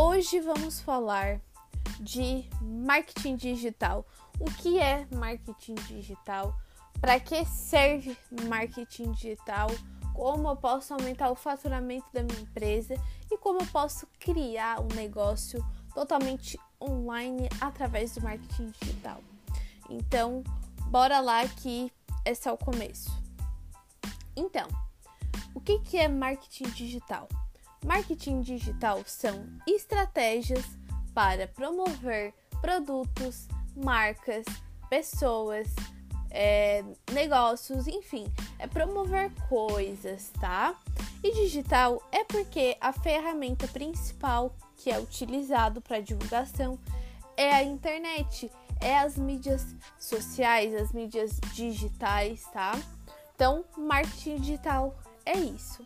Hoje vamos falar de marketing digital. O que é marketing digital? Para que serve marketing digital? Como eu posso aumentar o faturamento da minha empresa e como eu posso criar um negócio totalmente online através do marketing digital. Então, bora lá que esse é o começo. Então, o que, que é marketing digital? Marketing digital são estratégias para promover produtos, marcas, pessoas, é, negócios, enfim, é promover coisas, tá? E digital é porque a ferramenta principal que é utilizado para divulgação é a internet, é as mídias sociais, as mídias digitais, tá? Então, marketing digital é isso.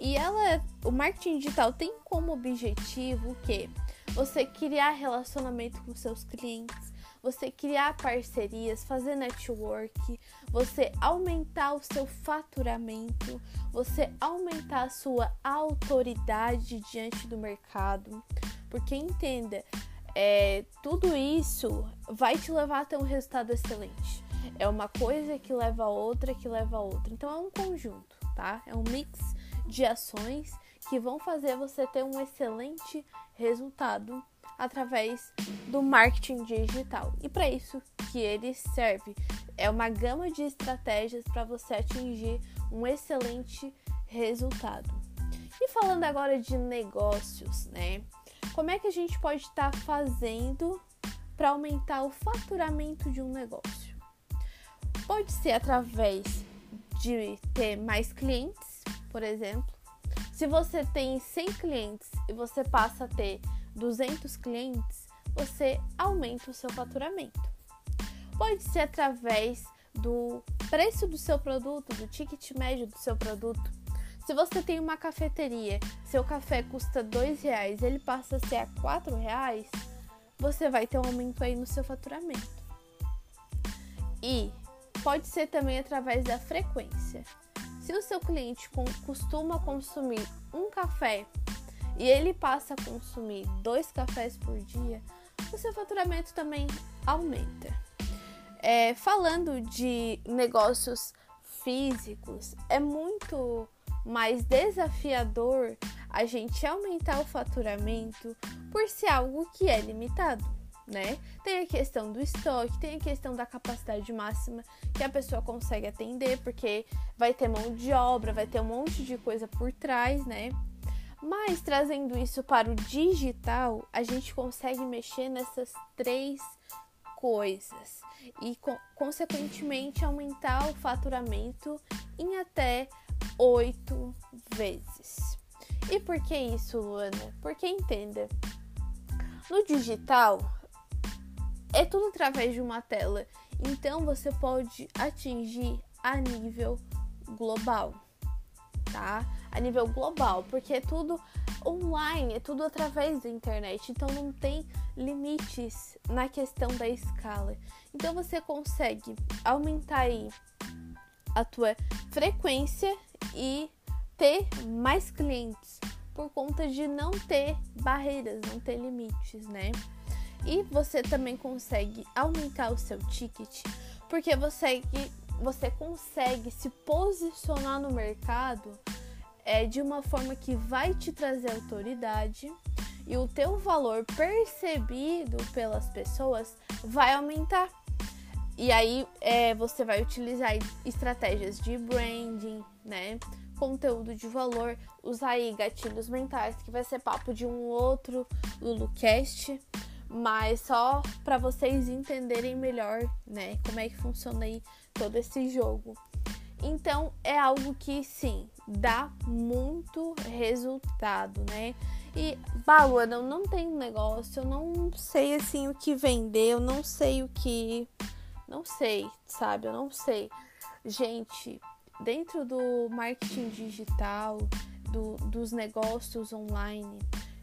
E ela, o marketing digital tem como objetivo que você criar relacionamento com seus clientes, você criar parcerias, fazer network, você aumentar o seu faturamento, você aumentar a sua autoridade diante do mercado. Porque entenda, é, tudo isso vai te levar a ter um resultado excelente. É uma coisa que leva a outra, que leva a outra. Então é um conjunto, tá? É um mix de ações que vão fazer você ter um excelente resultado através do marketing digital. E para isso que ele serve é uma gama de estratégias para você atingir um excelente resultado. E falando agora de negócios, né? Como é que a gente pode estar tá fazendo para aumentar o faturamento de um negócio? Pode ser através de ter mais clientes, por exemplo, se você tem 100 clientes e você passa a ter 200 clientes, você aumenta o seu faturamento. Pode ser através do preço do seu produto, do ticket médio do seu produto. Se você tem uma cafeteria, seu café custa dois reais, ele passa a ser a quatro reais, você vai ter um aumento aí no seu faturamento. E pode ser também através da frequência. Se o seu cliente costuma consumir um café e ele passa a consumir dois cafés por dia, o seu faturamento também aumenta. É, falando de negócios físicos, é muito mais desafiador a gente aumentar o faturamento por ser algo que é limitado né? Tem a questão do estoque, tem a questão da capacidade máxima que a pessoa consegue atender, porque vai ter mão de obra, vai ter um monte de coisa por trás, né? Mas trazendo isso para o digital, a gente consegue mexer nessas três coisas e, consequentemente, aumentar o faturamento em até oito vezes. E por que isso, Luana? Porque entenda, no digital é tudo através de uma tela. Então você pode atingir a nível global, tá? A nível global, porque é tudo online, é tudo através da internet, então não tem limites na questão da escala. Então você consegue aumentar aí a tua frequência e ter mais clientes por conta de não ter barreiras, não ter limites, né? E você também consegue aumentar o seu ticket, porque você, você consegue se posicionar no mercado é, de uma forma que vai te trazer autoridade e o teu valor percebido pelas pessoas vai aumentar. E aí é, você vai utilizar estratégias de branding, né? Conteúdo de valor, usar aí gatilhos mentais, que vai ser papo de um outro LuluCast mas só para vocês entenderem melhor, né, como é que funciona aí todo esse jogo. Então é algo que sim, dá muito resultado, né? E Baluana, eu não tenho negócio, eu não sei assim o que vender, eu não sei o que. Não sei, sabe? Eu não sei. Gente, dentro do marketing digital, do, dos negócios online,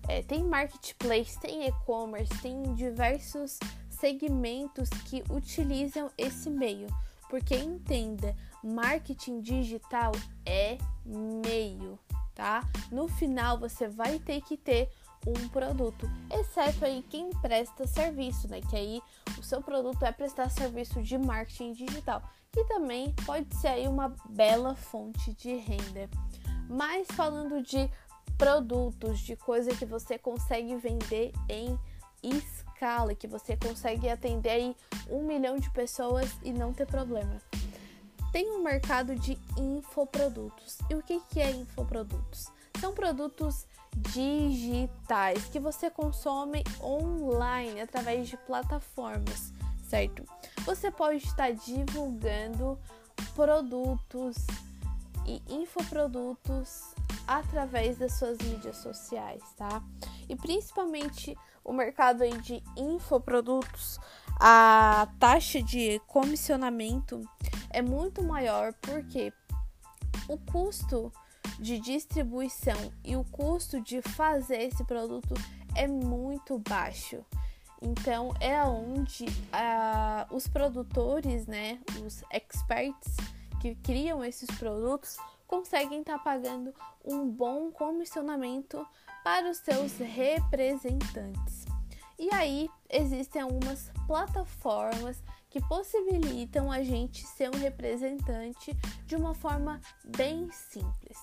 é, tem marketplace, tem e-commerce, tem diversos segmentos que utilizam esse meio. Porque entenda, marketing digital é meio, tá? No final você vai ter que ter um produto, exceto aí quem presta serviço, né? Que aí o seu produto é prestar serviço de marketing digital, que também pode ser aí uma bela fonte de renda. Mas falando de produtos, de coisa que você consegue vender em escala, que você consegue atender aí um milhão de pessoas e não ter problema. Tem um mercado de infoprodutos. E o que, que é infoprodutos? São produtos digitais que você consome online através de plataformas, certo? Você pode estar divulgando produtos e infoprodutos através das suas mídias sociais, tá? E principalmente o mercado aí de infoprodutos, a taxa de comissionamento é muito maior porque o custo de distribuição e o custo de fazer esse produto é muito baixo. Então é onde uh, os produtores, né, os experts que criam esses produtos conseguem estar tá pagando um bom comissionamento para os seus representantes. E aí existem algumas plataformas que possibilitam a gente ser um representante de uma forma bem simples.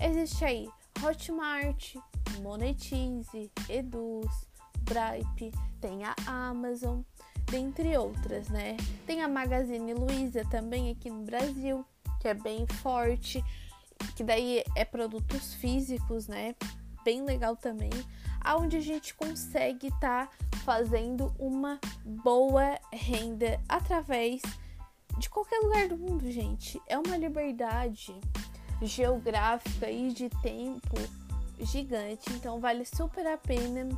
Existe aí Hotmart, Monetize, Eduz, Bripe, tem a Amazon, dentre outras, né? Tem a Magazine Luiza também aqui no Brasil, que é bem forte, que daí é produtos físicos, né? Bem legal também, aonde a gente consegue estar tá fazendo uma boa renda através de qualquer lugar do mundo, gente. É uma liberdade geográfica e de tempo gigante, então vale super a pena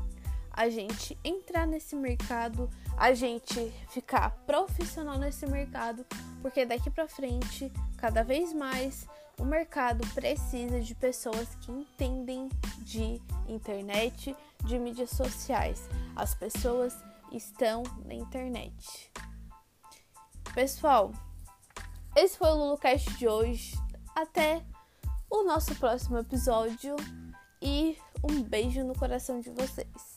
a gente entrar nesse mercado, a gente ficar profissional nesse mercado, porque daqui para frente, cada vez mais, o mercado precisa de pessoas que entendem de internet, de mídias sociais. As pessoas estão na internet. Pessoal, esse foi o LuluCast de hoje. Até o nosso próximo episódio e um beijo no coração de vocês.